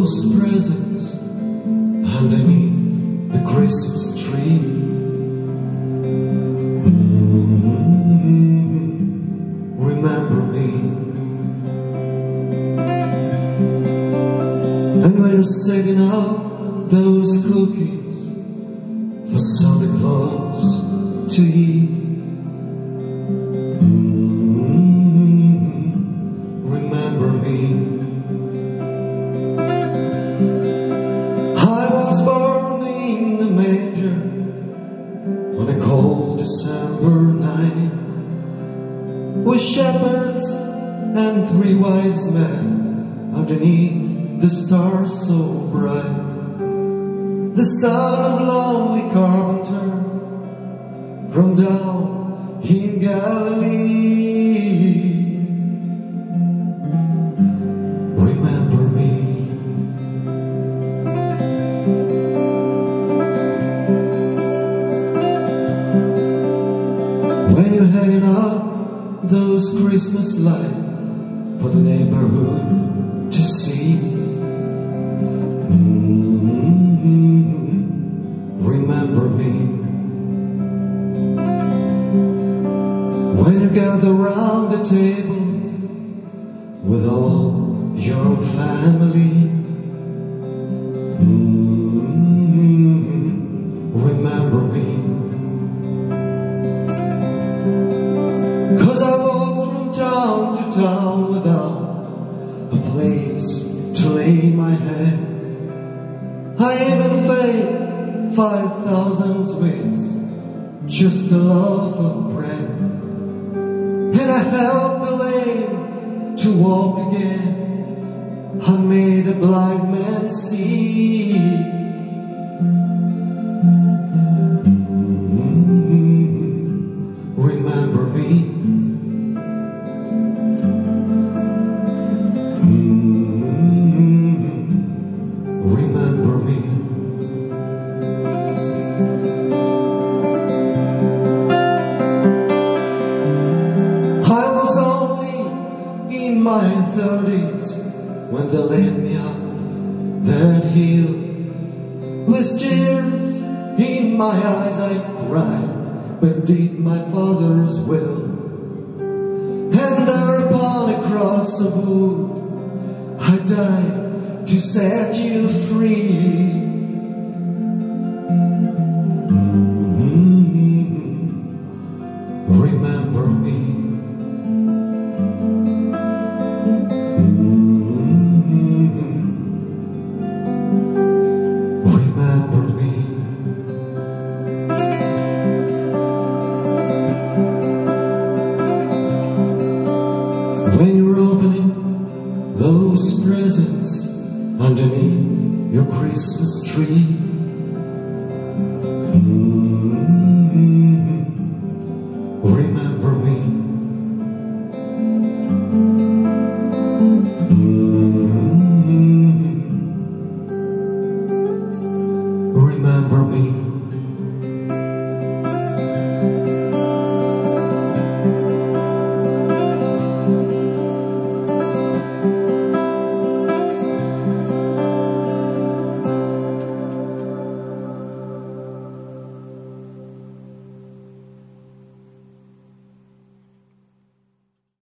those presents underneath the Christmas tree. Mm, Remember me. And when you're setting out those cookies for Santa Claus to eat. Shepherds and three wise men underneath the stars so bright. The son of lonely carpenter from down in Galilee. Those Christmas lights for the neighborhood to see. Mm, Remember me. When you gather round the table with all lay my head. I even paid five thousand sweets, just a loaf of bread. And I helped the lame to walk again. I made a blind man see. When they laid me up that hill. With tears in my eyes I cried, but did my father's will. And thereupon across the wood I died to set you free. Underneath your Christmas tree. Mm,